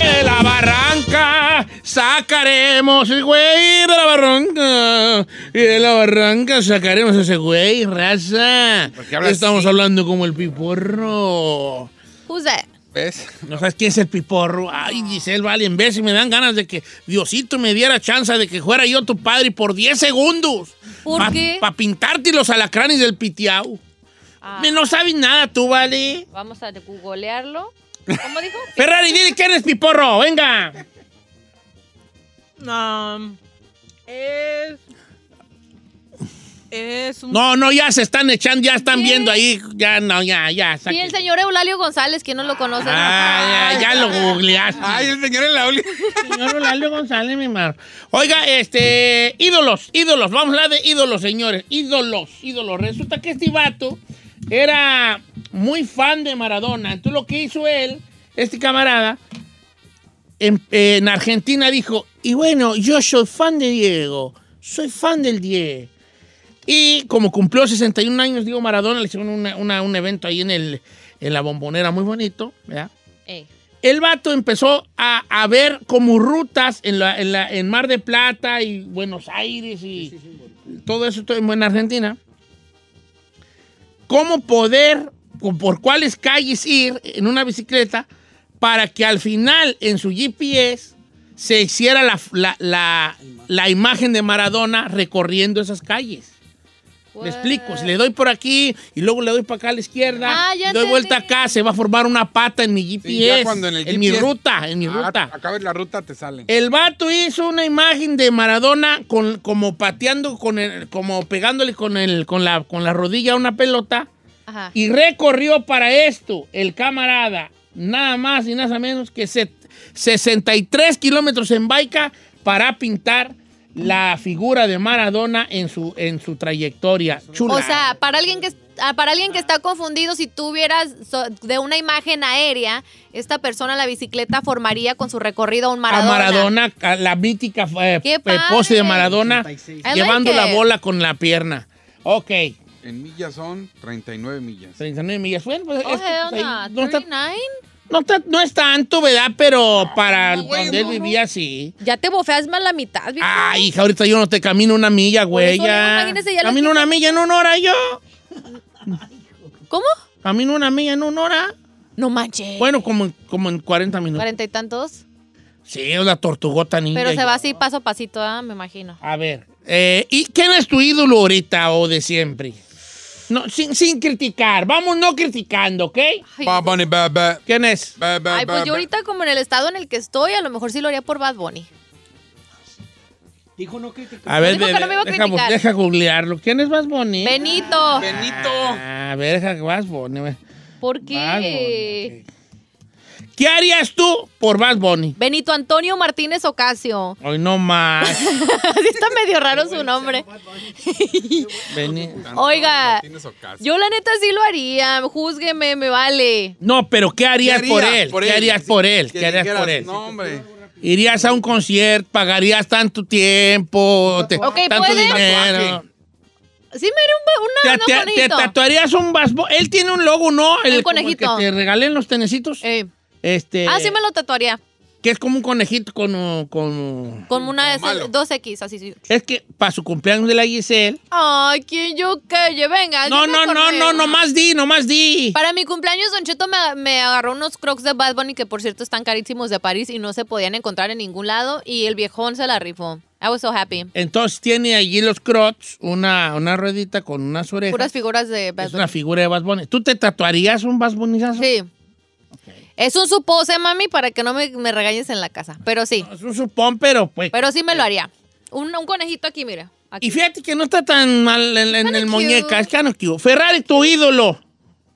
De la barranca sacaremos el güey de la barranca. Y de la barranca sacaremos ese güey, raza. ¿Por qué hablas Estamos así? hablando como el piporro. Who's that? ¿Ves? ¿No sabes quién es el piporro? Ay, Giselle, vale, en vez si me dan ganas de que Diosito me diera chance de que fuera yo tu padre por 10 segundos. ¿Por Pa- qué? Para pintarte los alacranes del pitiao. Ah, Me No sabes nada tú, vale. Vamos a googlearlo. ¿Cómo dijo? Ferrari, dile quién es piporro, venga. No. Es. Es un. No, no, ya se están echando, ya están viendo ahí. Ya, no, ya, ya. Sí, el señor Eulalio González, ¿quién no lo conoce? no? Ah, ya, ya lo googleaste. Ay, el señor la oli. Señor Eulalio González, mi mar. Oiga, este, ídolos, ídolos, vamos a hablar de ídolos, señores. Ídolos, ídolos. Resulta que este vato era muy fan de Maradona. Entonces lo que hizo él, este camarada, en, en Argentina dijo, y bueno, yo soy fan de Diego, soy fan del Diego. Y como cumplió 61 años, Diego Maradona, le hicieron una- una- un evento ahí en, el, en la bombonera muy bonito, ¿verdad? Ey. el vato empezó a, a ver como rutas en, la, en, la- en Mar de Plata y Buenos Aires y todo eso todo en Argentina. Cómo poder, por cuáles calles ir en una bicicleta para que al final en su GPS se hiciera la, la- la- la imagen de Maradona recorriendo esas calles. Me explico, si le doy por aquí y luego le doy para acá a la izquierda, Ah, ya doy vuelta acá, se va a formar una pata en mi GPS, Sí, ya cuando en el mi GPS ruta, en mi Ah, ruta. acabes la ruta, te sale. El vato hizo una imagen de Maradona con, como pateando, con el, como pegándole con, el, con, la, con la rodilla a una pelota Ajá. y recorrió para esto el camarada nada más y nada menos que set- 63 kilómetros en baica para pintar la figura de Maradona en su, en su trayectoria. Chula. O sea, para alguien que ah, para alguien que está confundido, si tú vieras so- de una imagen aérea, esta persona la bicicleta formaría con su recorrido a un a Maradona. Maradona, a la mítica eh, ¡Qué eh, pose de Maradona, 86. I llevando like la bola con la pierna. Ok, En millas son 39 millas. 39 millas. Bueno, pues, Oh, es hell pues, ahí no. no, está, 39? No no es tanto, ¿verdad? Pero para No, güey, donde él no, vivía, sí. Ya te bofeas más la mitad, viejo. Ay, hija, ahorita yo no te camino una milla, güey. Ya. imagínese, ya Camino una milla en una hora yo. ¿Cómo? Camino una milla en una hora. No manches. Bueno, como, como en 40 minutos. Cuarenta y tantos. Sí, es la tortugota ninja. Pero se va así paso a pasito, ah, me imagino. A ver, eh, ¿y quién es tu ídolo ahorita o de siempre? No, sin, sin criticar, vamos no criticando, ¿ok? Ay, Bad Bunny, bad, bad, ¿Quién es? bad, bad, Ay, pues bad, yo ahorita como en el estado en el que estoy, a lo mejor sí lo haría por Bad Bunny. Dijo no criticar. A ver, Dijo que de- no me iba a deja, criticar. deja googlearlo. ¿Quién es Bad Bunny? Benito. Benito. Ah, a ver, deja que Bad Bunny. ¿Por Bad qué? Bunny. ¿Qué harías tú por Bad Bunny? Benito Antonio Martínez Ocasio. Hoy no más. Así está medio raro su nombre. Oiga, Martínez Ocasio. Yo la neta sí lo haría. Júzgueme, me vale. No, pero ¿qué harías ¿Qué por haría él? ¿Qué harías por él? ¿Qué harías por él? No, hombre. ¿Irías a un concierto? ¿Pagarías tanto tiempo? te- Ok, tanto ¿puede? dinero? Sí me haría un, ¿Te, una, te- un te tatuarías un basbo? Él tiene un logo, ¿no? El conejito. que te regalen los tenecitos. Eh, Este, Ah, sí me lo tatuaría. Que es como un conejito con... con Con una de malo. esas, dos X, así sí. es que para su cumpleaños de la Giselle... Ay, ¿quién yo calle? Venga. No, no, no, no, no más di, no más di. Para mi cumpleaños, Don Cheto me, me agarró unos crocs de Bad Bunny que, por cierto, están carísimos de París y no se podían encontrar en ningún lado. Y el viejón se la rifó. I was so happy. Entonces tiene allí los crocs, una, una ruedita con unas orejas. Puras figuras de Bad es Bunny. una figura de Bad Bunny. ¿Tú te tatuarías un Bad Bunnyzazo? Sí. Es un supose, mami, para que no me, me regañes en la casa. Pero sí. Es un supón, pero pues... Pero sí me lo haría. Un, un conejito aquí, mira. Aquí. Y fíjate que no está tan mal en, en el muñeca, es of cute. Ferrari, tu ídolo.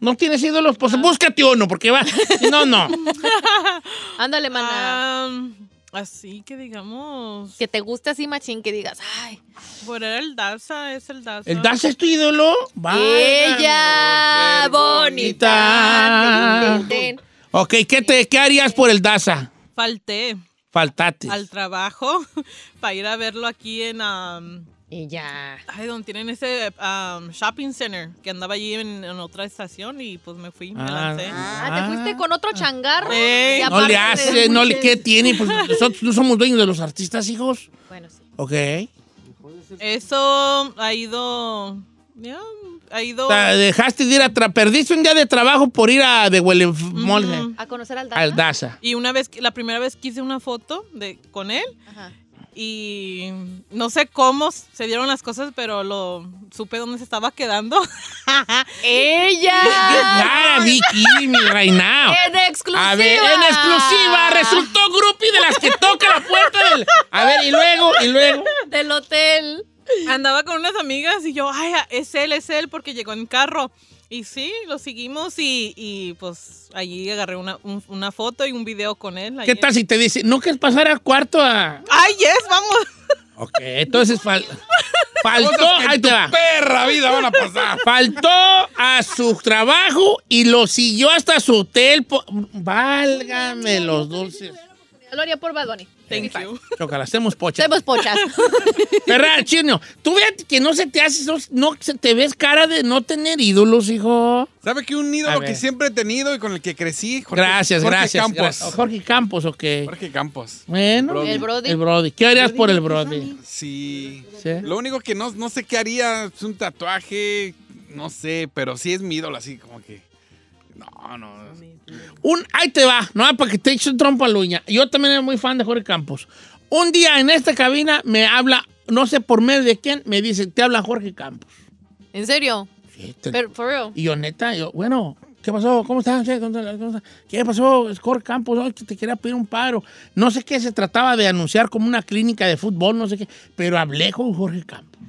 ¿No tienes ídolos? Pues búscate uno, porque va. No, no. Ándale, mana. Am, así que digamos. que te guste así, machín, que digas, ay. Por el Daza, es el Daza. ¿El Daza es tu ídolo? Vaya. Ella bonita. bonita. Ok, ¿qué, te, ¿qué harías por el Daza? Falté Faltate. al trabajo para ir a verlo aquí en, am, Y ya. Ay, donde tienen ese um, shopping center que andaba allí en, en otra estación y pues me fui, me Ah, lancé. Ah, te fuiste con otro changarro. No le hace, no le, ¿qué tiene? Pues nosotros no somos dueños de los artistas, hijos. Bueno, sí. Ok. Eso ha ido. ya, ha ido. O sea, dejaste de ir a tra perdiste un día de trabajo por ir a de Huele Ujú. A conocer al al Daza. Daza. Y una vez, la primera vez que hice una foto de, con él Ajá. y no sé cómo se dieron las cosas, pero lo supe dónde se estaba quedando. ¡Ella! Ya, Vicky, mi reina. ¡En exclusiva! A ver, en exclusiva, resultó groupie de las que toca la puerta del... A ver, y luego, y luego... Del hotel. Andaba con unas amigas y yo, ay, es él, es él, porque llegó en carro. Y sí, lo seguimos y, y, pues allí agarré una, un- una foto y un video con él. ¿Qué ayer. tal si te dice, no quieres pasar al cuarto a... Ay, yes, vamos. Ok, entonces fal- faltó, ahí te va. perra vida van a pasar. Faltó a su trabajo y lo siguió hasta su hotel. Válgame los dulces. Lo haría por Bad Bunny. Thank you. Chocala, hacemos pocha. Hacemos pochas. Ferran, chino, tú fíjate que no se te hace, no, no se te ves cara de no tener ídolos, hijo. ¿Sabe que un ídolo que siempre he tenido y con el que crecí? Jorge- gracias, Jorge gracias. Campos. Jorge Campos, ok. Jorge Campos. Bueno, Brody. El Brody. el Brody. ¿Qué harías por el Brody? Sí. ¿Sí? Lo único que no, no sé qué haría es un tatuaje, no sé, pero sí es mi ídolo, así como que. No, no. Un, ahí te va, no para que te eches un trompo a la uña. Yo también era muy fan de Jorge Campos. Un día en esta cabina me habla, no sé por medio de quién, me dice, te habla Jorge Campos. ¿En serio? Sí, te- Pero, for real. Y yo, neta, yo, bueno, ¿qué pasó? ¿Cómo estás? ¿Qué, pasó? Es Jorge Campos, Ay, te quería pedir un paro. No sé qué se trataba de anunciar como una clínica de fútbol, no sé qué, pero hablé con Jorge Campos.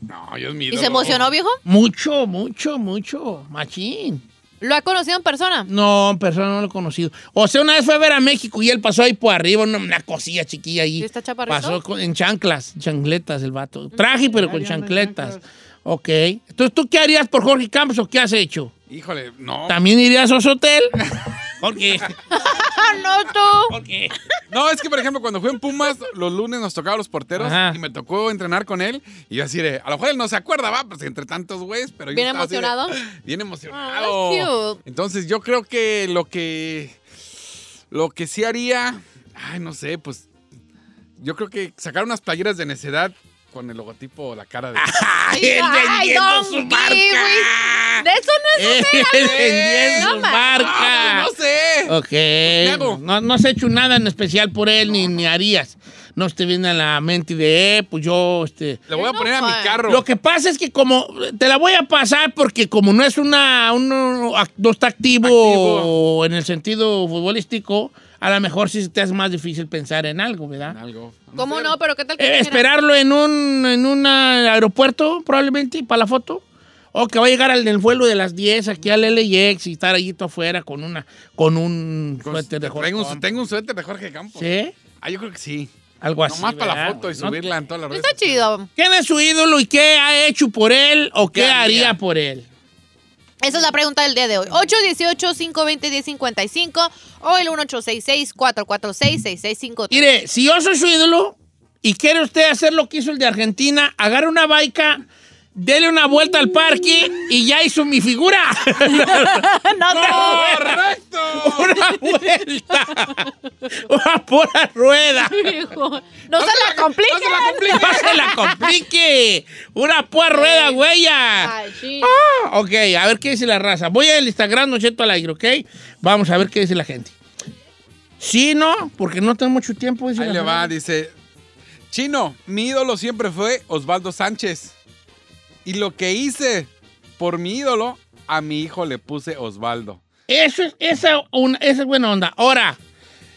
No, yo es mi ¿Y se emocionó, viejo? Mucho, mucho, mucho, machín. ¿Lo ha conocido en persona? No, en persona no lo he conocido. O sea, una vez fue a ver a México y él pasó ahí por arriba, una, una cosilla chiquilla ahí. ¿Y está chaparrito? Pasó con- en chanclas, chancletas el vato. Traje, pero con chancletas. Ok. Entonces, ¿tú qué harías por Jorge Campos o qué has hecho? Híjole, no. ¿También irías a su hotel? ¿Por qué? ¡Ah, no, tú! ¿Por qué? No, es que, por ejemplo, cuando fui en Pumas, los lunes nos tocaba los porteros Ajá. y me tocó entrenar con él. Y yo así de, a lo mejor él no se acuerda, va, pues entre tantos güeyes, pero yo ¿Bien estaba así de, emocionado? bien Oh, emocionado. cute. Entonces, yo creo que lo que. Lo que sí haría. Ay, no sé, pues. Yo creo que sacar unas playeras de necedad con el logotipo, la cara de. ¡Ay, él Ay, vendiendo don su Kiwi. marca! De eso no es Él vendiendo No marca. no sé. Ok. hago? No, no has hecho nada en especial por él, ni, ni harías. No te viene a la mente de, eh, pues yo, este... Le voy a No poner a mi fue. carro. Lo que pasa es que como, te la voy a pasar porque como no es una, uno, ac- no está activo, Activo. en el sentido futbolístico, a lo mejor sí te es más difícil pensar en algo, ¿verdad? Algo. ¿Cómo no? ¿Pero qué tal que Eh, dijera? esperarlo en un, en un aeropuerto, probablemente, para la foto. O que va a llegar al del vuelo de las 10 aquí al LAX y estar allí todo afuera con una con un Con- suéter de Jorge tengo, un, Campos. tengo un suéter de Jorge Campos. ¿Sí? Ah, yo creo que sí. Algo así. Nomás para la foto y ¿No? subirla en todas las redes. Está chido. ¿Quién es su ídolo y qué ha hecho por él o qué, ¿Qué haría? haría? por él? Esa es la pregunta del día de hoy. 818-520-1055 o el 1866-446-6653. Mire, si yo soy su ídolo y quiere usted hacer lo que hizo el de Argentina, agarre una baica, dele una vuelta al parque y ya hizo mi figura. no, ¡Correcto! una vuelta. Una pura rueda. hijo. No, se la complique. No se la complique. No se la complique. Una pura rueda, güeya. Ay, sí. Ah, ok, a ver qué dice la raza. Voy al Instagram, no cheto al aire, ¿ok? Vamos a ver qué dice la gente. Sí, no, porque no tengo mucho tiempo. dice Ahí la le va, dice. Chino, mi ídolo siempre fue Osvaldo Sánchez. Y lo que hice por mi ídolo, a mi hijo le puse Osvaldo. Eso es, esa, una, esa es buena onda. Ahora,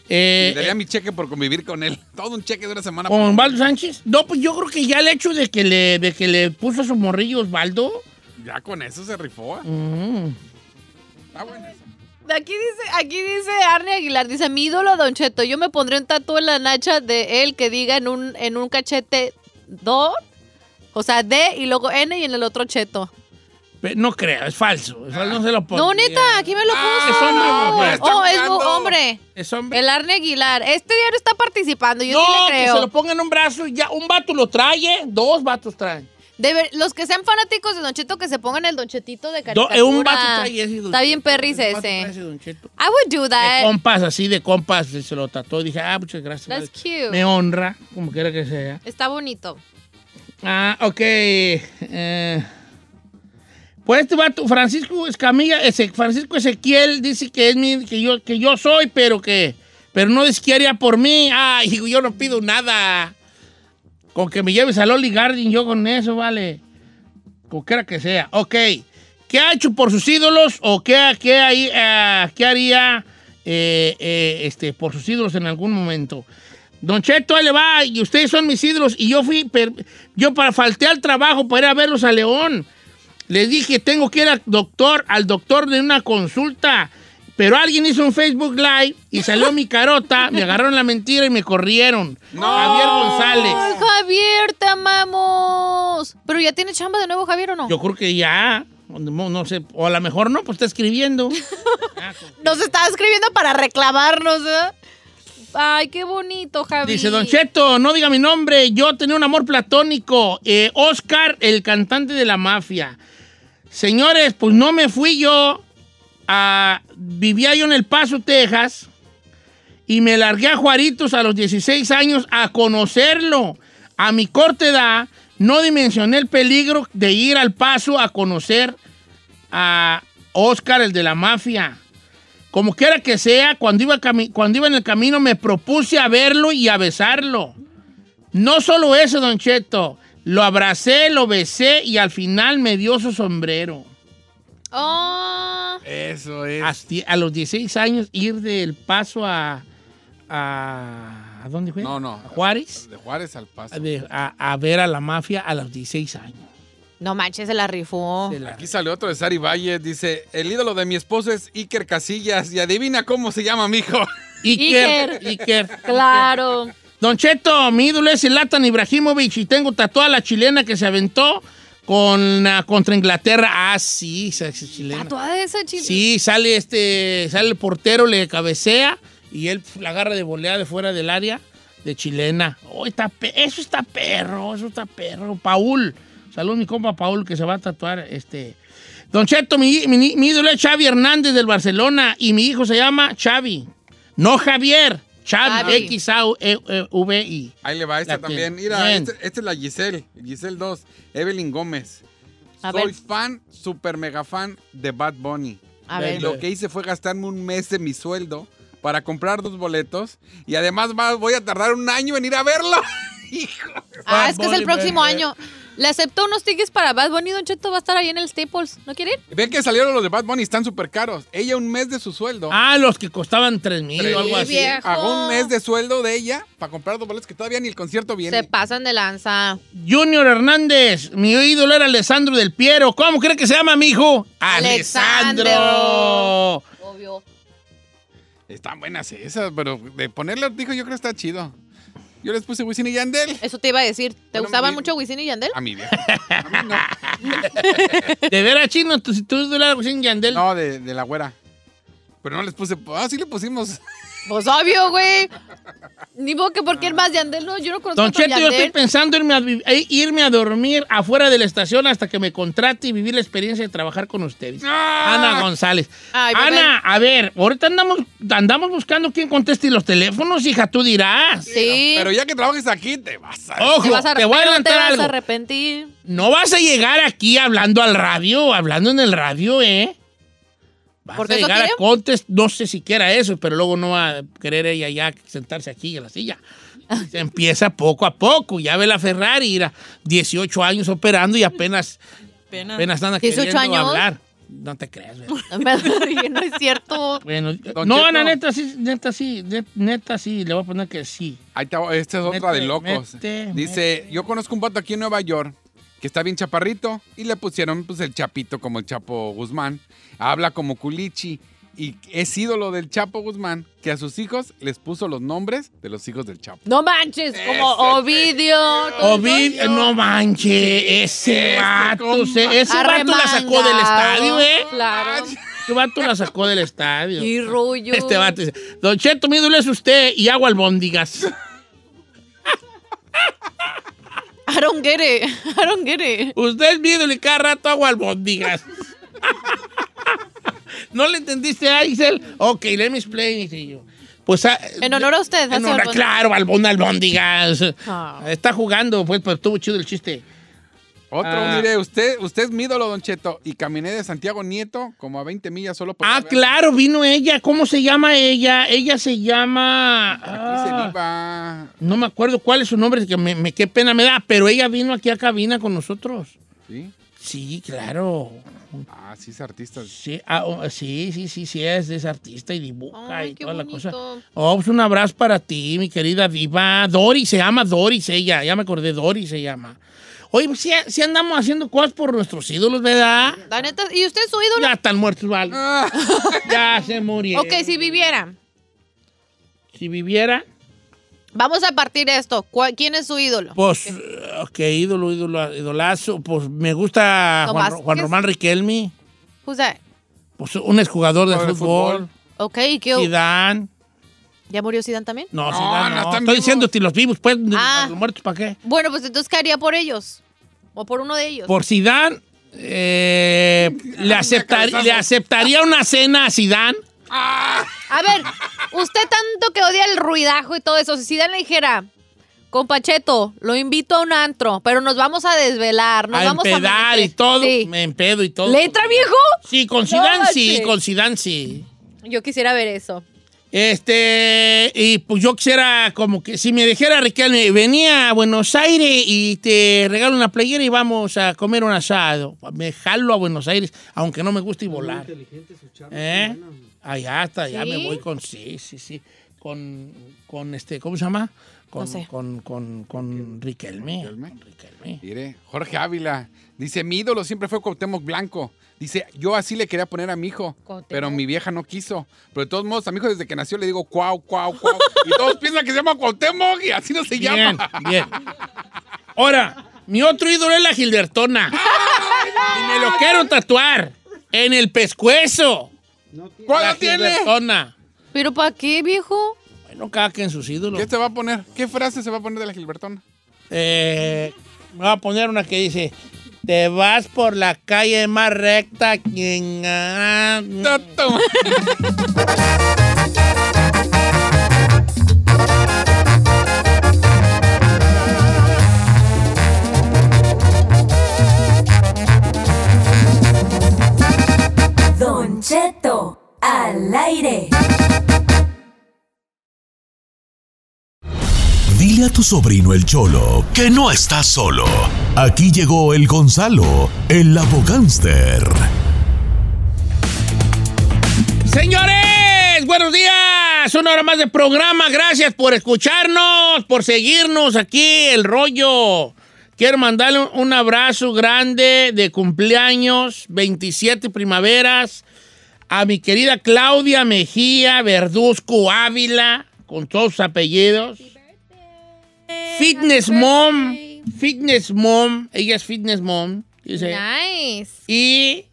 eh, Y daría mi cheque por convivir con él. Todo un cheque de una semana. con Osvaldo Sánchez. No, pues yo creo que ya el hecho de que le, de que le puso su morrillo Osvaldo. Ya con eso se rifó. ¿eh? mm, Está bueno eso. Aquí dice, aquí dice Arne Aguilar, dice, mi ídolo Don Cheto, yo me pondré un tatu en la nacha de él que diga en un, en un cachete do, o sea, D y luego N y en el otro Cheto. No creo, es falso. Es falso, no se lo pongo. No, neta, aquí me lo Ah, puso. es hombre no, Oh, es hombre. Es hombre. El Arne Aguilar. Este diario está participando, yo no, sí le que creo. se lo pongan en un brazo y ya. Un vato lo trae, ¿eh? Dos vatos traen. De ver- los que sean fanáticos de Don Cheto, que se pongan el Don Chetito de Do- caricatura. eh, un vato trae ese. don Está bien perris vato trae ese. ese don Cheto. I would do De that. compas, así de compas, se lo trató y dije, ah, muchas gracias. That's cute. Me honra, como quiera que sea. Está bonito. Ah, ok. eh, pues este vato, Francisco Escamilla, ese, Francisco Ezequiel dice que es mi, que yo, que yo soy, pero que, pero no dice que haría por mí. Ay, yo no pido nada. Con que me lleves a Loli Garden, yo con eso, vale. Como quiera que sea. Ok. ¿Qué ha hecho por sus ídolos o qué, qué, ahí, eh, qué haría eh, eh, este, por sus ídolos en algún momento? Don Cheto, ahí le va, y ustedes son mis ídolos, y yo fui, per- yo para falté al trabajo para ir a verlos a León. Les dije, tengo que ir al doctor, al doctor de una consulta. Pero alguien hizo un Facebook Live y salió mi carota, me agarraron la mentira y me corrieron. Javier González. Ay, Javier, te amamos. Pero ya tiene chamba de nuevo, Javier, ¿o no? Yo creo que ya, no, no sé, o a lo mejor no, pues está escribiendo. Nos estaba escribiendo para reclamarnos, ¿eh? Ay, qué bonito, Javier. Dice Don Cheto, no diga mi nombre, yo tenía un amor platónico. Eh, Oscar, el cantante de la mafia. Señores, pues no me fui yo. a- vivía yo en El Paso, Texas. Y me largué a Juaritos a los 16 años a conocerlo. A mi corta edad, no dimensioné el peligro de ir al Paso a conocer a Oscar, el de la mafia. Como quiera que sea, cuando iba, cami- cuando iba en el camino me propuse a verlo y a besarlo. No solo eso, Don Cheto. Lo abracé, lo besé y al final me dio su sombrero. Oh, Eso es. Hasta a los 16 años ir del paso a... ¿A, ¿a dónde fue? No, no. ¿A Juárez? De Juárez al paso. De- a, a ver a la mafia a los 16 años. No manches, se la rifó. Se la- Aquí sale otro de Sari Valle. Dice: El ídolo de mi esposo es Iker Casillas. Y adivina cómo se llama mi hijo. Iker, Iker. Claro. Don Cheto, mi ídolo es Zlatan Ibrahimovic y tengo tatuada la chilena que se aventó con, ah, contra Inglaterra. Ah, sí, esa chilena. Tatuada de esa chile. Sí, sale este, sale el portero, le cabecea y él la agarra de volea de fuera del área de chilena. Oh, está eso está perro, eso está perro. Paul, salud mi compa Paul que se va a tatuar este. Don Cheto, mi, mi- mi ídolo es Xavi Hernández del Barcelona y mi hijo se llama Xavi. No Javier, Xavi, Xavi. X-A-V-I. Ahí le va esta La que- también. Mira, Bien. este- esta es la Giselle. Giselle 2. Evelyn Gómez. A Soy ver. fan, super mega fan de Bad Bunny. A Ve- ver. ve- Lo que hice fue gastarme un mes de mi sueldo para comprar dos boletos. Y además voy a tardar un año en ir a verlo. Hijo. Ah, Bad es que es el próximo año. Le aceptó unos tickets para Bad Bunny. Don Cheto va a estar ahí en el Staples. ¿No quiere ir? Ven que salieron los de Bad Bunny, están súper caros. Ella un mes de su sueldo. Ah, los que costaban 3 mil Tres o algo mil. así. Viejo. Pagó un mes de sueldo de ella para comprar dos boletos que todavía ni el concierto viene. Se pasan de lanza. Junior Hernández, mi ídolo era Alessandro del Piero. ¿Cómo cree que se llama mi hijo? Alessandro. Obvio. Están buenas esas, pero de ponerle dijo yo creo que está chido. Yo les puse Wisin y Yandel. Eso te iba a decir. ¿Te Bueno, gustaban mi- mucho Wisin y Yandel? A mi vieja. A mí no. De veras, chino, tú, si tú ídolo era Wisin y Yandel. No, de, de la güera. Pero no les puse. Ah, sí le pusimos. Pues obvio, güey. Ni modo que porque el más Yandel, no, yo no conozco Don Cheto, yo estoy pensando irme a, eh, irme a dormir afuera de la estación hasta que me contrate y vivir la experiencia de trabajar con ustedes. Ah. Ana González. Ay, bebé. Ana, a ver, ahorita andamos, andamos buscando quién conteste los teléfonos, hija, tú dirás. Sí. Pero ya que trabajas aquí, te vas a. Ojo, te, vas a, te voy a pero te adelantar vas algo. a arrepentir. No vas a llegar aquí hablando al radio, hablando en el radio, ¿eh? Vas ¿Porque a llegar a? Contest, no sé si quiera eso, pero luego no va a querer ella ya sentarse aquí en la silla. Se empieza poco a poco, ya ve la Ferrari, irá 18 años operando y apenas, Pena. apenas anda 18 queriendo años. hablar. No te creas, ¿verdad? No es cierto. Bueno, no. Ana, neta sí, neta sí, net- neta sí, le voy a poner que sí. Ahí te va, esta es otra de Mete, locos. mete, Dice, yo conozco un vato aquí en Nueva York que está bien chaparrito y le pusieron pues el chapito como el Chapo Guzmán. Habla como culichi y es ídolo del Chapo Guzmán, que a sus hijos les puso los nombres de los hijos del Chapo. No manches, como Ovidio. Ovidio, no manche, ese vato, compa. se- ese vato la sacó del estadio, ¿eh? Claro. Ese vato la sacó del estadio. Y rollo. Este vato dice, Don Cheto, mi es usted y hago albóndigas. I don't get it. I don't get it. Usted y cada rato hago albóndigas. ¿No le entendiste, Axel? Ok, let me explain it you. Pues, ah, En honor a usted. en honor- algo. claro, albón, albóndigas. Ah. Está jugando, pues, pero estuvo chido el chiste. Otro, Ah. mire, usted, usted es mi ídolo, Don Cheto, y caminé de Santiago Nieto como a 20 millas solo por Ah, claro, vino ella. ¿Cómo se llama ella? Ella se llama... Aquí se ah, iba. no me acuerdo cuál es su nombre, que me, me- qué pena me da, pero ella vino aquí a cabina con nosotros. ¿Sí? Sí, claro. Ah, sí, es artista. Sí, ah, oh, sí, sí, sí, sí, es, es artista y dibuja Ay, y qué toda la bonito. cosa. Oh, pues un abrazo para ti, mi querida diva. Doris, se llama Doris ella, ya me acordé, Doris se llama. Oye, pues sí, sí andamos haciendo cosas por nuestros ídolos, ¿verdad? La neta, ¿y usted es su ídolo? Ya están muertos, vale. Ah, Ya se murieron. Ok, si viviera. Si viviera, Vamos a partir de esto. ¿Cuál- ¿Quién es su ídolo? pues, ok, ídolo, ídolo, idolazo. Pues me gusta Juan, Juan. Román Riquelme. Who's that? Pues un exjugador de Jugador de fútbol. fútbol. Ok, ¿y qué? Zidane. ¿Ya murió Zidane también? No, No, Zidane no no. están Estoy diciendo los vivos, pues, Ah. los muertos, ¿para qué? Bueno, pues entonces, ¿qué haría por ellos? ¿O por uno de ellos? Por Zidane, eh, le, aceptar- le aceptaría una cena a Zidane. A ver, usted tanto que odia el ruidajo y todo eso, si Zidane le dijera, compacheto, lo invito a un antro, pero nos vamos a desvelar, nos a vamos a empedar y amanecer". todo. Sí. Me empedo y todo. ¿Le entra viejo? Sí, con Zidane sí, con Zidane sí. Yo quisiera ver eso. Este, y pues yo quisiera como que si me dijera Riquelme, venía a Buenos Aires y te regalo una playera y vamos a comer un asado. Me jalo a Buenos Aires, aunque no me guste y volar. ¿Eh? Allá está, ya ¿Sí? me voy con, sí, sí, sí, con, con este, ¿cómo se llama? Con, No sé. con, con, con Riquelme. ¿Riquelme? Con Riquelme. Mire, Jorge Ávila. Dice, mi ídolo siempre fue Cuauhtémoc Blanco. Dice, yo así le quería poner a mi hijo, pero mi vieja no quiso. Pero de todos modos, a mi hijo desde que nació le digo cuau, cuau, cuau. y todos piensan que se llama Cuauhtémoc y así no se Bien, llama. bien. Ahora, mi otro ídolo es la Gilbertona. y me lo quiero tatuar en el pescuezo. ¿Cuál La lo tiene? Gilbertona. ¿Pero para qué, viejo? Bueno, cada quien sus ídolos. ¿Qué se va a poner? ¿Qué frase se va a poner de la Gilbertona? Eh, me voy a poner una que dice: Te vas por la calle más recta. Quien. Don Cheto, al aire. Tu sobrino el Cholo que no está solo. Aquí llegó el Gonzalo, el abogánster. Señores, buenos días. Una hora más de programa. Gracias por escucharnos, por seguirnos aquí, el rollo. Quiero mandarle un abrazo grande de cumpleaños, 27 primaveras, a mi querida Claudia Mejía Verduzco Ávila, con todos sus apellidos. Fitness Mom, Fitness Mom, ella es Fitness Mom, dice. Nice. Y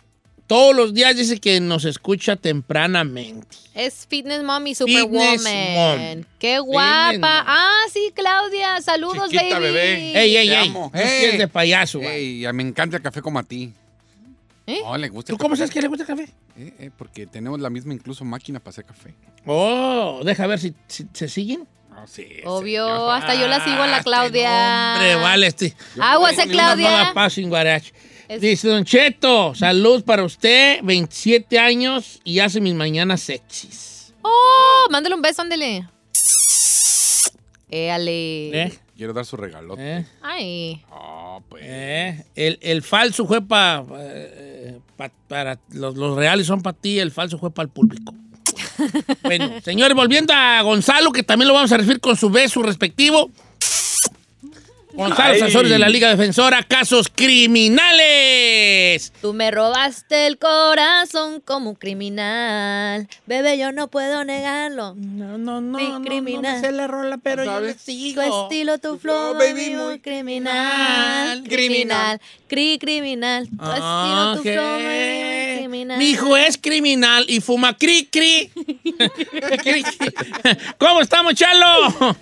todos los días dice que nos escucha tempranamente. Es Fitness Mom y Fitness Superwoman. Mom. Qué guapa. Fitness Mom. Ah, sí, Claudia. Saludos, Chiquita, baby. bebé. Ey, ey, Te ey. amo. No es de payaso. Ey, ya me encanta el café como a ti. ¿Eh? No, le gusta ¿Tú cómo café. sabes que le gusta el café? Eh, eh, porque tenemos la misma incluso máquina para hacer café. Oh, deja ver si, si- se siguen. Sí, Obvio, señor. hasta yo la sigo a la Ah, Claudia. Hombre, vale, este. Claudia. Es- Dice Don Cheto, salud para usted, 27 años y hace mis mañanas sexys. Oh, mándale un beso, ándele. Éale. ¿Eh? Quiero dar su regalote. ¿Eh? Ay. Ah, pues. ¿Eh? El, el falso fue pa- eh, pa- para los, los reales son para ti, el falso fue para el público. Bueno, señores, volviendo a Gonzalo, que también lo vamos a recibir con su beso respectivo. Gonzalo. Sazores de la Liga Defensora, casos criminales. Tú me robaste el corazón como un criminal. Bebé, yo no puedo negarlo. No, no, no, Mi no, no criminal. me sé la rola, pero yo le Tu sigo. estilo, tu flow, baby, baby, muy criminal. criminal. Criminal. Cri criminal. Tu estilo, tu flow, baby, muy criminal. Mi hijo es criminal y fuma cri cri. Cri, cri. ¿Cómo estamos, Chalo?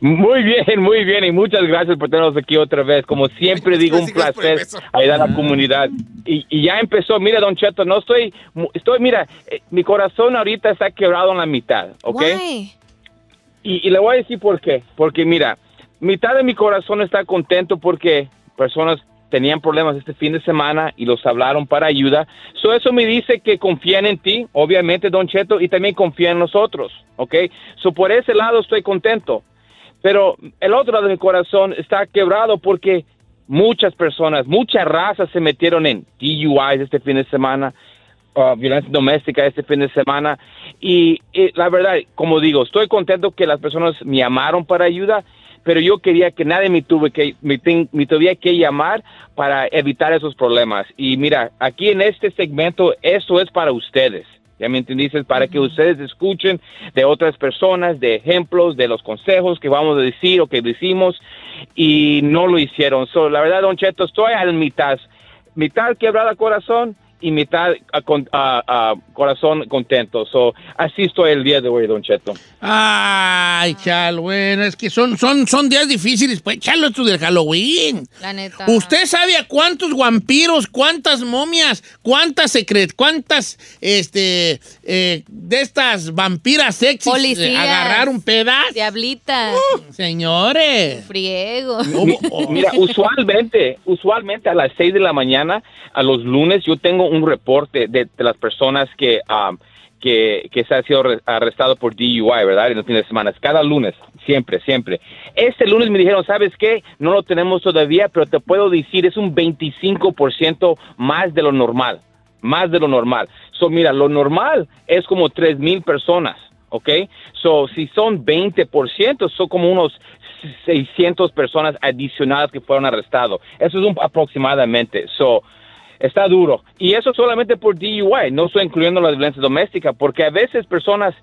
Muy bien, muy bien. Y muchas gracias por tenernos aquí otra vez. Como siempre digo, un placer ayudar a la comunidad. Y, y ya empezó. Mira, Don Cheto, no estoy, estoy, mira, eh, mi corazón ahorita está quebrado en la mitad, ¿ok? Y, y le voy a decir por qué. Porque mira, mitad de mi corazón está contento porque personas tenían problemas este fin de semana y los hablaron para ayuda. So eso me dice que confían en ti, obviamente, Don Cheto, y también confían en nosotros, ¿ok? So por ese lado estoy contento. Pero el otro lado de mi corazón está quebrado porque muchas personas, muchas razas se metieron en DUIs este fin de semana, uh, violencia doméstica este fin de semana. Y, la verdad, como digo, estoy contento que las personas me llamaron para ayuda, pero yo quería que nadie me, tuve que, me, tuviera que llamar para evitar esos problemas. Y mira, aquí en este segmento, esto es para ustedes. ¿Ya me entendiste? Para que ustedes escuchen de otras personas, de ejemplos, de los consejos que vamos a decir o que decimos y no lo hicieron. So, la verdad, Don Cheto, estoy a la mitad. Mitad quebrada corazón y mitad ah, corazón contento. So, así estoy el día de hoy, Don Cheto. Ay, Chalo, bueno, es que son, son, son días difíciles. Pues, Chalo, esto del Halloween. La neta. ¿Usted sabe a cuántos vampiros, cuántas momias, cuántas secret, cuántas, este, eh, de estas vampiras sexys Policías. eh, agarraron pedas? Diablita. Señores. Friego. Oh. Mira, usualmente, usualmente a las 6 de la mañana, a los lunes, yo tengo un reporte de, de las personas que, um, que, que se han sido arre- arrestado por DUI, ¿verdad? En los fines de semana. Cada lunes, siempre, siempre. Este lunes me dijeron, ¿sabes qué? No lo tenemos todavía, pero te puedo decir, es un 25% más de lo normal. Más de lo normal. So, mira, lo normal es como 3 mil personas. ¿ok? So, si son 20%, son como unos 600 personas adicionales que fueron arrestados. Eso es un, aproximadamente. So, está duro. Y eso solamente por DUI, no estoy incluyendo la violencia doméstica, porque a veces personas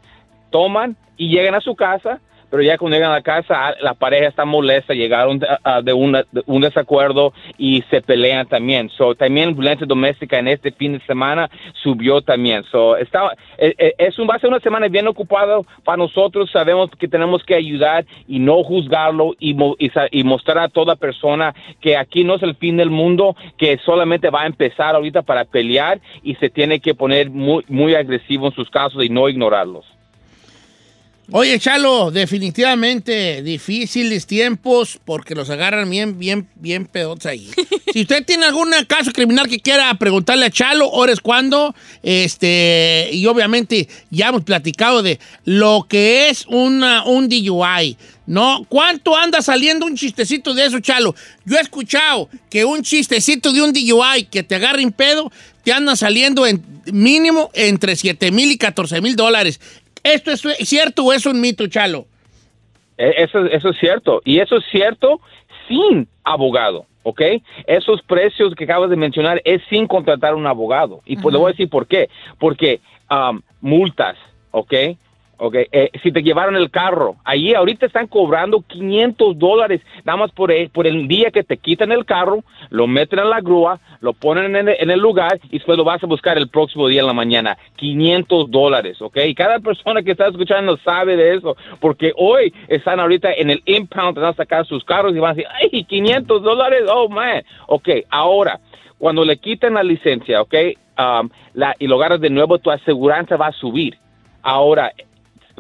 toman y llegan a su casa, pero ya cuando llegan a la casa, ah, la pareja está molesta, llegaron de, ah, de una- un desacuerdo y se pelean también. So, también violencia doméstica en este fin de semana subió también. So, está, eh, eh, es un, va a ser una semana bien ocupada para nosotros. Sabemos que tenemos que ayudar y no juzgarlo y, y y mostrar a toda persona que aquí no es el fin del mundo, que solamente va a empezar ahorita para pelear y se tiene que poner muy, muy agresivo en sus casos y no ignorarlos. Oye, Chalo, definitivamente difíciles tiempos porque los agarran bien, bien, bien pedotes ahí. si usted tiene algún caso criminal que quiera preguntarle a Chalo, ahora es cuando, este, y obviamente ya hemos platicado de lo que es una, un DUI, ¿no? ¿Cuánto anda saliendo un chistecito de eso, Chalo? Yo he escuchado que un chistecito de un DUI que te agarre en pedo, te anda saliendo en mínimo entre 7 mil y 14 mil dólares. ¿Esto es cierto o es un mito, Chalo? E- Eso, eso es cierto. Y eso es cierto sin abogado, ¿ok? Esos precios que acabas de mencionar es sin contratar un abogado. Y pues le voy a decir por qué. Porque um, multas, ¿ok? Ok, eh, si te llevaron el carro, ahí ahorita están cobrando 500 dólares, nada más por el, por el día que te quitan el carro, lo meten en la grúa, lo ponen en el, lugar y después lo vas a buscar el próximo día en la mañana. 500 dólares, ¿ok? Y cada persona que está escuchando sabe de eso, porque hoy están ahorita en el impound, van a sacar sus carros y van a decir, ¡ay, 500 dólares! ¡Oh, man! Ok, ahora, cuando le quitan la licencia, ¿ok? Um, la, y lo agarras de nuevo, tu aseguranza va a subir. Ahora,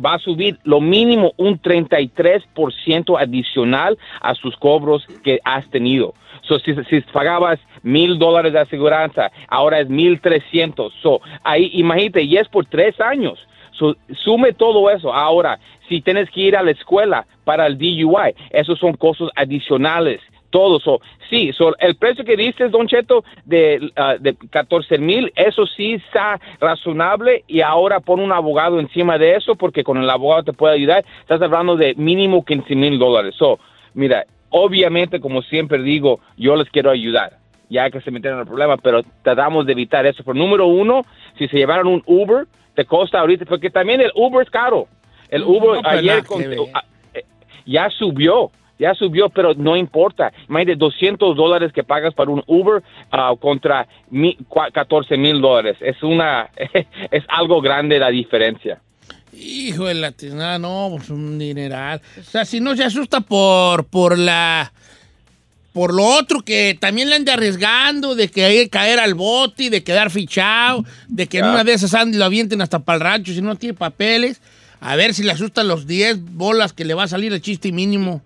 va a subir lo mínimo un 33% adicional a sus cobros que has tenido. So, si, pagabas mil dólares de aseguranza, ahora es mil trescientos. So, ahí, imagínate, y es por tres años. So, sume todo eso. Ahora, si tienes que ir a la escuela para el DUI, esos son costos adicionales. Todo eso. Sí, so, el precio que dices, Don Cheto, de, ah, de 14 mil, eso sí está razonable y ahora pon un abogado encima de eso porque con el abogado te puede ayudar. Estás hablando de mínimo 15 mil dólares. So, mira, obviamente, como siempre digo, yo les quiero ayudar, ya que se metieron en el problema, pero tratamos de evitar eso. Pero número uno, si se llevaron un Uber, te costa ahorita, porque también el Uber es caro. El Uber No, ayer con- ah, eh, ya subió. Ya subió, pero no importa. De 200 dólares que pagas para un Uber ah, contra mi, cua- 14 mil dólares. Es una, es algo grande la diferencia. Hijo de la tiznada, no, pues un dineral. O sea, si no se asusta por, por la. Por lo otro que también le ande arriesgando, de que hay que caer al bote, de quedar fichado, de que en una de esas lo avienten hasta para el rancho si no tiene papeles. A ver si le asustan los 10 bolas que le va a salir el chiste mínimo.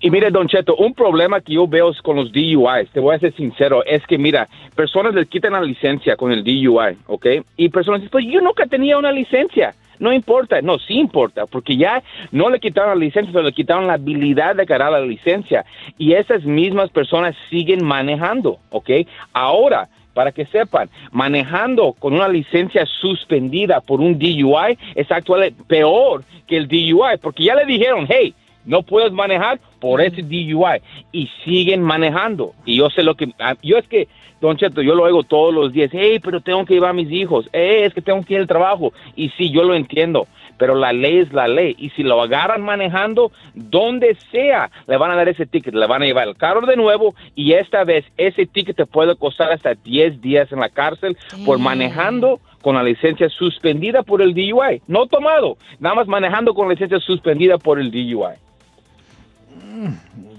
Y, y mire, Don Cheto, un problema que yo veo es con los DUIs, te voy a ser sincero, es que, mira, personas les quitan la licencia con el DUI, ¿ok? Y personas dicen, pues yo nunca tenía una licencia. No importa, no, sí importa, porque ya no le quitaron la licencia, pero le quitaron la habilidad de ganar la licencia. Y esas mismas personas siguen manejando, ¿ok? Ahora, para que sepan, manejando con una licencia suspendida por un DUI es actualmente peor que el DUI, porque ya le dijeron, hey, no puedes manejar por ese DUI y siguen manejando. Y yo sé lo que, ah, yo es que, Don Cheto, yo lo hago todos los días, hey, pero tengo que llevar a mis hijos, hey, es que tengo que ir al trabajo. Y sí, yo lo entiendo, pero la ley es la ley. Y si lo agarran manejando, donde sea, le van a dar ese ticket, le van a llevar el carro de nuevo y esta vez ese ticket te puede costar hasta 10 días en la cárcel por manejando con la licencia suspendida por el DUI. No tomado, nada más manejando con la licencia suspendida por el DUI.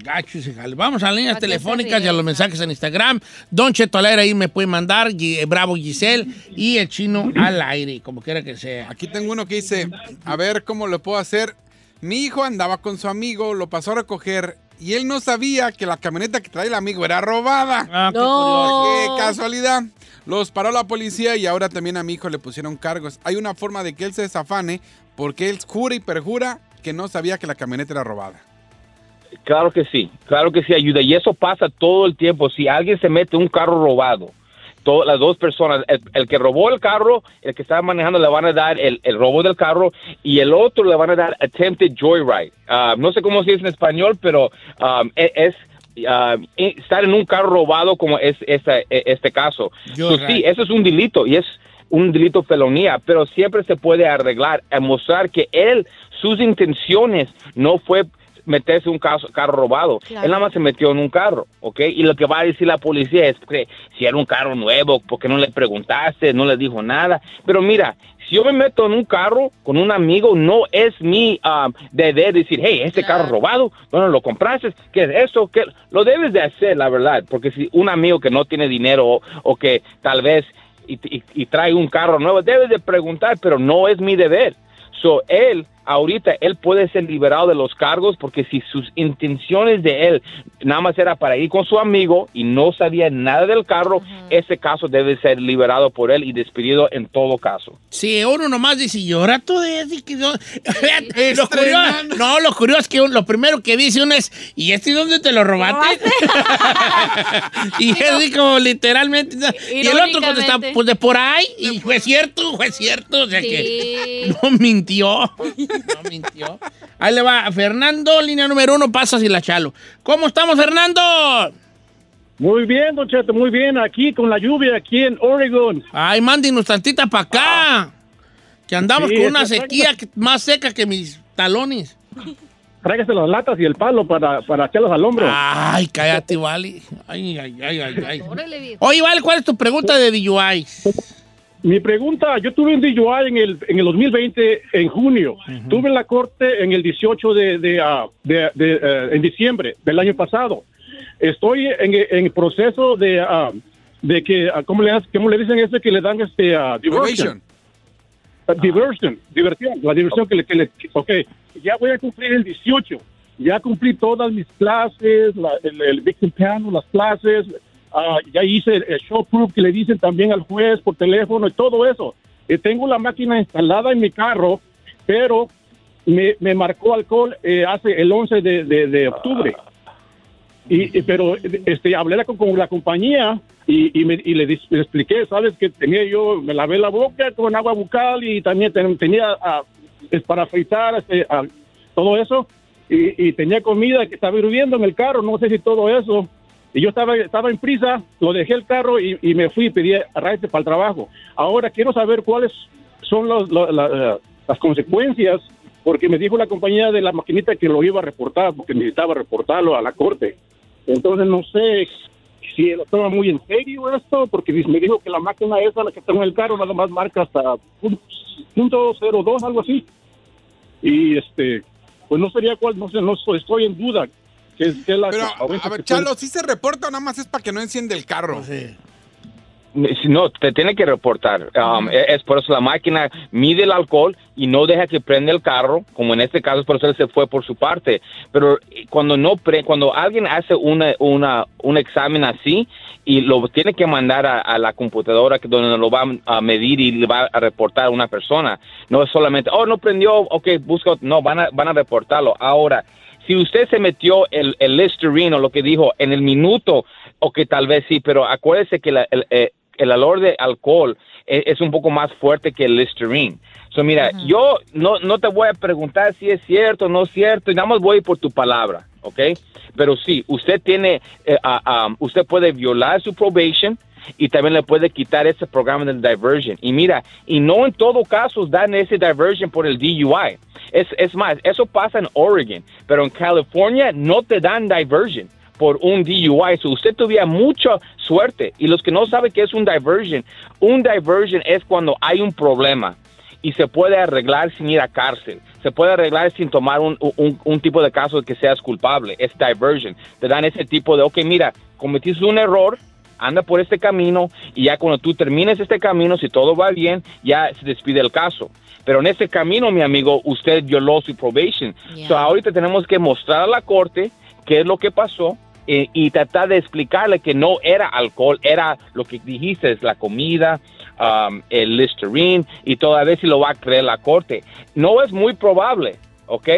Gacho ese jale. Vamos a las líneas ¿A qué se telefónicas y a los mensajes en Instagram. Don Cheto al aire ahí me puede mandar, Gui- Bravo Giselle y el chino al aire, como quiera que sea. Aquí tengo uno que dice, a ver cómo lo puedo hacer. Mi hijo andaba con su amigo, lo pasó a recoger y él no sabía que la camioneta que trae el amigo era robada. Ah, qué No. ¡Qué casualidad! Los paró la policía y ahora también a mi hijo le pusieron cargos. Hay una forma de que él se desafane porque él jura y perjura que no sabía que la camioneta era robada. Claro que sí, claro que sí ayuda. Y eso pasa todo el tiempo. Si alguien se mete un carro robado, to- las dos personas, el, el que robó el carro, el que estaba manejando, le van a dar el, el robo del carro y el otro le van a dar attempted joyride. Ah, no sé cómo se dice en español, pero um, es... ah, e- estar en un carro robado como es esta- e- este caso. So, sí, eso es un delito y es un delito felonía, pero siempre se puede arreglar, a mostrar que él, sus intenciones no fue meterse un caso- carro robado. Claro. Él nada más se metió en un carro, ¿ok? Y lo que va a decir la policía es que si era un carro nuevo, porque no le preguntaste, no le dijo nada. Pero mira, si yo me meto en un carro con un amigo, no es mi ah, deber decir, hey, este Claro. carro robado, bueno, lo compraste, ¿qué es eso? ¿Qué? Lo debes de hacer, la verdad, porque si un amigo que no tiene dinero o, o que tal vez y, y- y trae un carro nuevo, debes de preguntar, pero no es mi deber. So, él, ahorita, él puede ser liberado de los cargos porque si sus intenciones de él nada más era para ir con su amigo y no sabía nada del carro, ese caso debe ser liberado por él y despedido en todo caso. Sí, uno nomás dice, llora eso. y que no- lo curioso, no, lo curioso es que lo primero que dice uno es, ¿y este dónde te lo robaste? y es así como literalmente. ¿no? Y el otro contesta, Irónicamente. pues de por ahí. Y fue cierto, fue cierto. O sea que no mintió. No mintió. Ahí le va. Fernando, línea número uno, pasa sin la chalo. ¿Cómo estamos, Fernando? Muy bien, Don Cheto, muy bien. Aquí con la lluvia, aquí en Oregon. Ay, mándenos tantita para acá. Que andamos Sí, con una sequía que- más seca que mis talones. Tráigase las latas y el palo para, para echarlos al hombro. Ay, cállate, Vale. Ay, ay, ay, ay, ay. Órale. Oye, Vale, ¿cuál es tu pregunta de DUI? Mi pregunta, yo tuve un DUI en el, en el 2020, en junio. Tuve en la corte en el 18 de, de, ah, de- de, eh, en diciembre del año pasado. Estoy en, en el proceso de, ah, de que, ah, ¿cómo le, cómo le dicen eso que le dan este diversion? Uh, Diversion, diversión, la diversión que le, que le, ok, ya voy a cumplir el 18, ya cumplí todas mis clases, la- el, el victim panel, las clases, ah, ya hice el, show proof que le dicen también al juez por teléfono y todo eso. Eh, tengo la máquina instalada en mi carro, pero me, me marcó alcohol eh, hace el 11 de, de- de octubre. Y, y- pero este hablé con, con la compañía y, y me, y le, dis- le expliqué, sabes que tenía yo, me lavé la boca con agua bucal y también ten- tenía ah, es para afeitar este, ah, todo eso. y, y tenía comida que estaba hirviendo en el carro, no sé si todo eso. Y yo estaba, estaba en prisa, lo dejé el carro y, me fui y pedí raite para el trabajo. Ahora quiero saber cuáles son los- lo- la- las consecuencias, porque me dijo la compañía de la maquinita que lo iba a reportar, porque necesitaba reportarlo a la corte. Entonces no sé si lo toma muy en serio esto, porque me dijo que la máquina esa, la que está en el carro, nada más marca hasta punto punto cero dos, algo así. Y este, pues no sería cuál, no sé, no estoy en duda. ¿Qué es, qué es la Pero, a ver, Chalo, ¿sí se reporta o nada más es para que no enciende el carro? Si No, te tiene que reportar. Um, e- Es por eso la máquina mide el alcohol y no deja que prenda el carro, como en este caso, por eso él se fue por su parte. Pero eh, cuando no pre- cuando alguien hace una, una, un examen así y lo tiene que mandar a, a la computadora que donde lo va a medir y le va a reportar a una persona, no es solamente, oh, no prendió, ok, busca, otro". no, van a, van a reportarlo. Ahora, si usted se metió el, el Listerine o lo que dijo en el minuto, o que tal vez sí, pero acuérdese que la- el, eh, el olor de alcohol es, es un poco más fuerte que el Listerine. So, mira, yo no, no te voy a preguntar si es cierto o no es cierto, y nada más voy por tu palabra, ¿ok? Pero sí, usted tiene, eh, ah, ah, usted puede violar su probation y también le puede quitar ese programa del diversion. Y mira, y no en todo caso dan ese diversion por el DUI. Es, es más, eso pasa en Oregon, pero en California no te dan diversion por un DUI. So usted tuviera mucha suerte. Y los que no saben qué es un diversion, un diversion es cuando hay un problema y se puede arreglar sin ir a cárcel. Se puede arreglar sin tomar un, un- un tipo de caso que seas culpable. Es diversion. Te dan ese tipo de, ok, mira, cometiste un error, anda por este camino y ya cuando tú termines este camino, si todo va bien, ya se despide el caso. Pero en este camino, mi amigo, usted violó su probation. Yeah. So ahorita tenemos que mostrar a la corte qué es lo que pasó eh, y tratar de explicarle que no era alcohol, era lo que dijiste, es la comida, um, el Listerine y todavía si lo va a creer la corte. No es muy probable, ¿ok?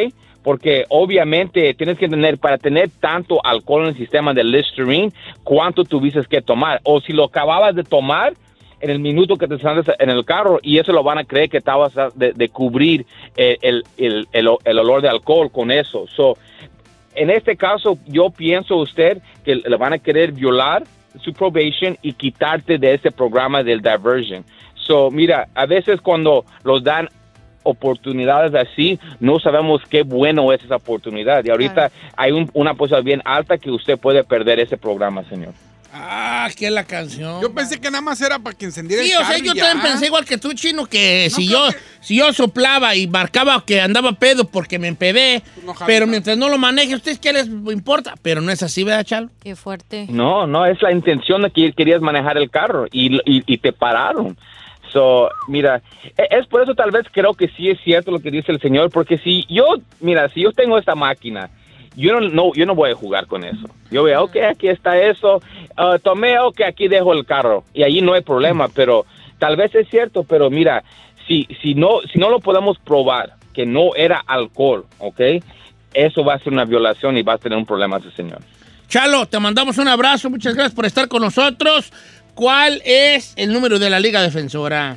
Porque obviamente tienes que tener, para tener tanto alcohol en el sistema del Listerine, ¿cuánto tuviste que tomar? O si lo acababas de tomar, en el minuto que te sales en el carro y eso lo van a creer que estabas de, de cubrir eh, el, el, el, el olor de alcohol con eso. So, en este caso, yo pienso usted que le van a querer violar su probation y quitarte de ese programa del diversion. So, mira, a veces cuando los dan oportunidades así, no sabemos qué bueno es esa oportunidad. Y ahorita hay un- una posibilidad bien alta que usted puede perder ese programa, señor. Ah, que es la canción. Yo pensé que nada más era para que encendiera Sí, el o carro sea, yo ya. también pensé igual que tú, chino, que No si yo, que- si yo soplaba y marcaba que andaba pedo porque me empedé, no jala pero mientras no lo maneje, ¿ustedes qué les importa? Pero no es así, ¿verdad, Chalo? Qué fuerte. No, no, es la intención de que querías manejar el carro y, y, y te pararon. So, mira, e- es por eso tal vez creo que sí es cierto lo que dice el señor, porque si yo, mira, si yo tengo esta máquina, yo no, no, yo no voy a jugar con eso. Yo veo, ok, aquí está eso, ah, tomé, ok, aquí dejo el carro y ahí no hay problema, pero tal vez es cierto, pero mira, si, si, no, si no lo podemos probar que no era alcohol, ok, eso va a ser una violación y va a tener un problema ese señor. Chalo, te mandamos un abrazo, muchas gracias por estar con nosotros. ¿Cuál es el número de la Liga Defensora?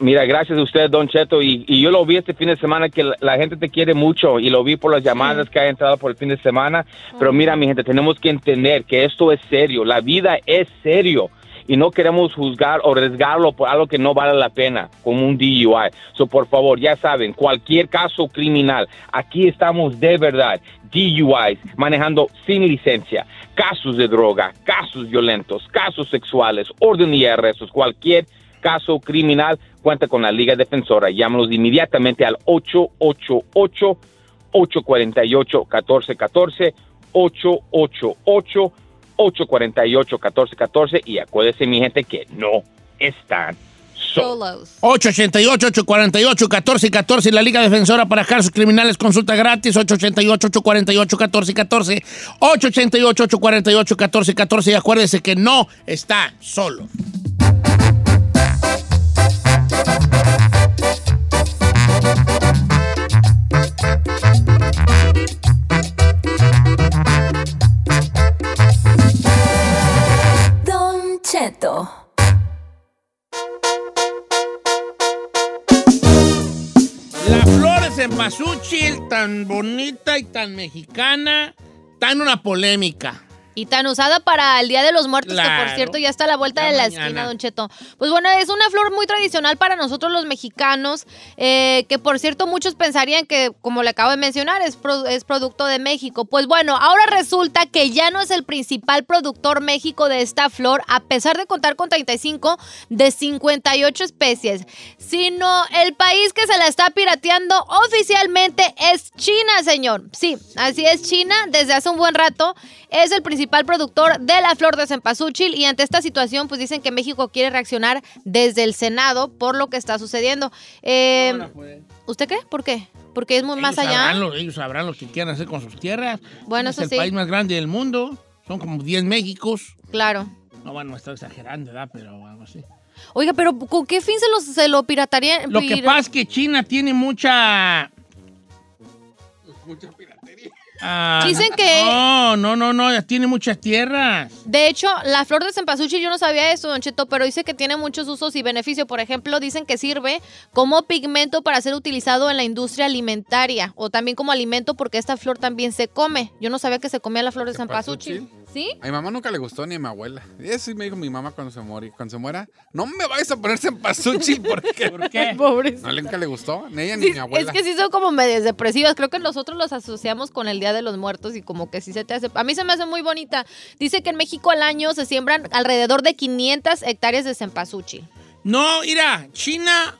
Mira, gracias a usted, Don Cheto, y, y yo lo vi este fin de semana que la, la gente te quiere mucho y lo vi por las llamadas que ha entrado por el fin de semana. Pero mira, mi gente, tenemos que entender que esto es serio, la vida es serio y no queremos juzgar o arriesgarlo por algo que no vale la pena, como un DUI. So, por favor, ya saben, cualquier caso criminal, aquí estamos de verdad. DUIs, manejando sin licencia, casos de droga, casos violentos, casos sexuales, orden y arrestos, cualquier caso criminal, cuenta con la Liga Defensora. Llámanos inmediatamente al 888-848-1414, 888-848-1414 y acuérdense, mi gente, que no están solos. Solos. 888-848-1414, la Liga Defensora para casos criminales, consulta gratis, 888-848-1414, 888-848-1414 y acuérdese que no está solo. Cempasúchil, tan bonita y tan mexicana, en una polémica. Y tan usada para el Día de los Muertos, que por cierto ya está a la vuelta de la mañana. esquina, Don Cheto. Pues bueno, es una flor muy tradicional para nosotros los mexicanos, eh, que por cierto muchos pensarían que, como le acabo de mencionar, es, pro- es producto de México. Pues bueno, ahora resulta que ya no es el principal productor México de esta flor, a pesar de contar con 35 de 58 especies, sino el país que se la está pirateando oficialmente es China, señor. Sí, así es China, desde hace un buen rato es el principal productor de la flor de cempasúchil y ante esta situación pues dicen que México quiere reaccionar desde el Senado por lo que está sucediendo. Eh, ¿Usted cree? ¿Por qué? Porque es muy más allá. Sabrán lo, ellos sabrán lo que quieran hacer con sus tierras. Bueno, es eso el sí. país más grande del mundo. Son como 10 Méxicos. Claro. No, bueno, estoy exagerando, ¿verdad? Pero algo así. Oiga, pero ¿con qué fin se lo, se lo pirataría? Lo que pasa es que China tiene mucha... Ah, Dicen que- No, no, no, no, tiene muchas tierras. De hecho, la flor de cempasúchil, yo no sabía esto, Don Cheto, pero dice que tiene muchos usos y beneficios. Por ejemplo, dicen que sirve como pigmento para ser utilizado en la industria alimentaria o también como alimento porque esta flor también se come. Yo no sabía que se comía la flor de cempasúchil. ¿Sí? A mi mamá nunca le gustó ni a mi abuela. Eso sí me dijo mi mamá cuando se muere, cuando se muera. No me vayas a ponerse en porque ¿Por qué? Pobres. no le nunca le gustó, ni ella ni mi abuela. es que sí son como medias depresivas. Creo que nosotros los asociamos con el Día de los Muertos y como que sí se te hace... A mí se me hace muy bonita. Dice que en México al año se siembran alrededor de 500 hectáreas de cempasúchil. No, mira, China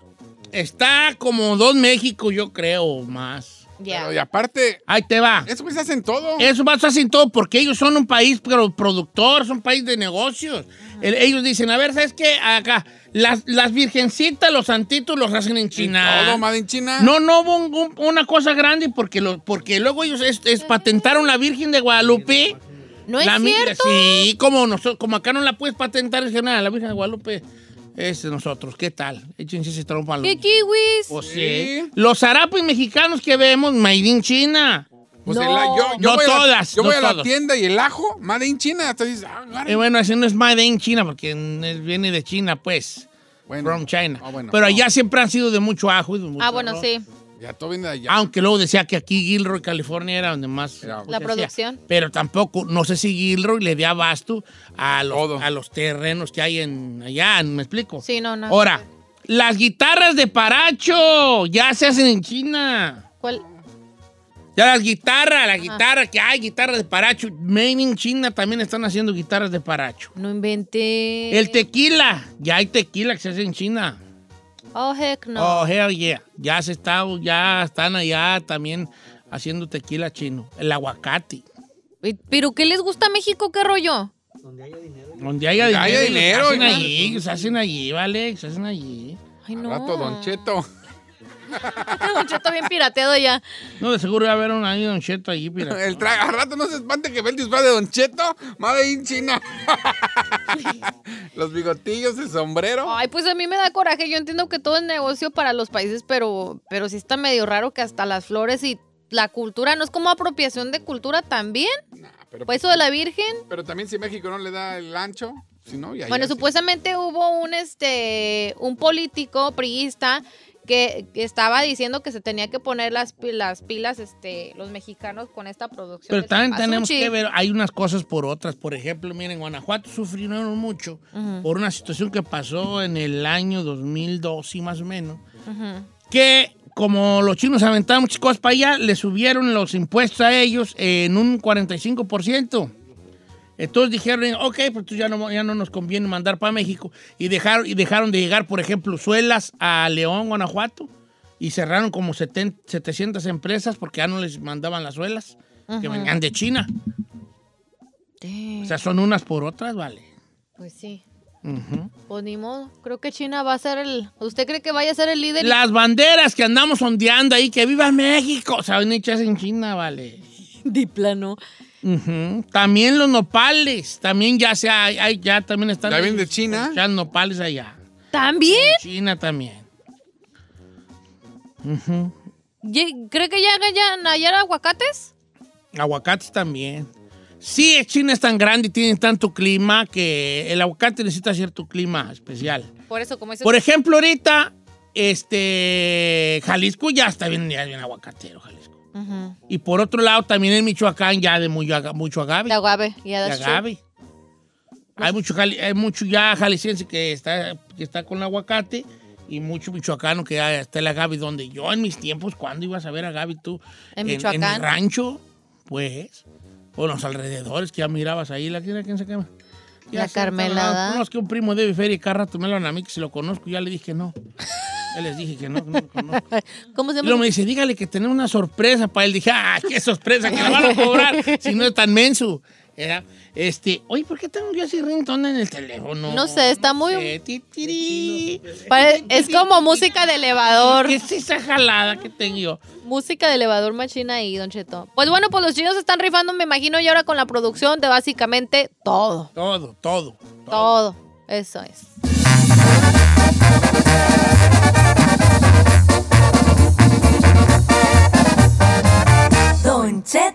está como dos México, yo creo, o más. Pero, y aparte, Ahí te va. eso pues hacen todo. Eso más hacen todo porque ellos son un país pero productor, son un país de negocios. El- ellos dicen, a ver, ¿sabes qué? Acá, las, las virgencitas, los santitos los hacen en China. Todo made in China. No, no hubo un- un- una cosa grande porque, lo, porque luego ellos es, es patentaron la Virgen de Guadalupe. ¿No es La cierto? Sí, como, nosotros, como acá no la puedes patentar, es que nada, la Virgen de Guadalupe es de nosotros. ¿Qué tal? Échense ese trompo a los- ¿Qué kiwis? Pues sí. Sí. Los zarapes mexicanos que vemos, made in China. Pues No. el- yo, yo No voy a la- todas, yo no voy a la tienda y el ajo, made in China. Dices, ah. Eh, bueno, ese no es made in China porque viene de China, pues. Bueno. From China. Ah, bueno. Pero No. allá siempre han sido de mucho ajo y de mucho Ah, bueno, arroz. sí. Ya todo viene de allá. Aunque luego decía que aquí Gilroy, California, era donde más Era- pues, La producción. Pero tampoco, no sé si Gilroy le dé abasto a Todo. los, a los terrenos que hay en allá, ¿me explico? Sí, no, no. Ahora, las guitarras de Paracho ya se hacen en China. ¿Cuál? Ya las guitarras, la guitarra, que hay guitarras de Paracho. Made in China también están haciendo guitarras de Paracho. No inventé. El tequila, ya hay tequila que se hace en China. Oh, heck no. Oh, hell yeah. Ya se está, ya están allá también haciendo tequila chino. El aguacate. ¿Pero qué les gusta a México? ¿Qué rollo? Donde haya Donde dinero. haya ellos dinero, Se hacen allí, se hacen allí, ¿vale? Se hacen allí. Ay, no. rato, Don Cheto. Don Cheto bien pirateado ya. No, de seguro va a haber un ahí Don Cheto allí, mira. El tra- al rato no se espante que ve el disfraz de Don Cheto, made in China. Los bigotillos, el sombrero. Ay, pues a mí me da coraje. Yo entiendo que todo es negocio para los países, pero, pero sí está medio raro que hasta las flores y la cultura no es como apropiación de cultura también. Nah, pero, Pues eso de la Virgen. pero también si México no le da el ancho, si no, ya Bueno, ya sí. supuestamente hubo un este un político priista que, que estaba diciendo que se tenía que poner las, las pilas este los mexicanos con esta producción. Pero también tenemos que ver, hay unas cosas por otras. Por ejemplo, miren, Guanajuato sufrieron mucho por una situación que pasó en el año 2002 y más o menos. que como los chinos aventaban muchas cosas para allá, le subieron los impuestos a ellos en un 45%. Entonces dijeron, ok, pues ya no, ya no nos conviene mandar para México. Y dejaron, y dejaron de llegar, por ejemplo, suelas a León, Guanajuato. Y cerraron como 70 700 empresas porque ya no les mandaban las suelas que venían de China. Damn, O sea, son unas por otras, vale. pues sí. Ujú. Pues ni modo. Creo que China va a ser el. ¿Usted cree que vaya a ser el líder? Las banderas que andamos ondeando ahí, que viva México, saben hechas en China, vale. de plano. También los nopales, también ya se hay, hay- ya también están. ¿Ya vienen de China? Ya nopales allá. ¿También? China también. Ujú. Ye- ¿Cree que ya hayan allá aguacates? Aguacates también. Sí, China es tan grande y tiene tanto clima que el aguacate necesita cierto clima especial. Por eso, como dice. Por ejemplo, ahorita este, Jalisco ya está bien, ya es bien aguacatero, Jalisco. Ujú. Y por otro lado, también en Michoacán ya de muy, mucho agave. De agave. Yeah, de that's true. agave. Hay mucho, hay mucho ya jalisciense que está, que está con el aguacate y mucho michoacano que ya está el agave. Donde yo en mis tiempos, ¿cuándo ibas a ver agave tú? En En, Michoacán. el rancho, pues, o los alrededores que ya mirabas ahí. ¿La quién, se quema? La Carmelada. No, es que un primo de feria y cada rato me lo a mí que si lo conozco, ya le dije no. Ya les dije que no, no lo conozco. ¿Cómo se Y llama? luego me dice, dígale que tenemos una sorpresa para él. Dije, ah, qué sorpresa, que la van a cobrar si no es tan menso. Era, Este, oye, ¿por qué tengo yo así ringtone en el teléfono? No sé, está muy- es como música de elevador. ¿Qué es esa jalada que tengo? Música de elevador machina ahí, Don Cheto. Pues bueno, pues los chinos están rifando, me imagino, y ahora con la producción de básicamente todo. Todo, todo. Todo. Eso es. Ponchete.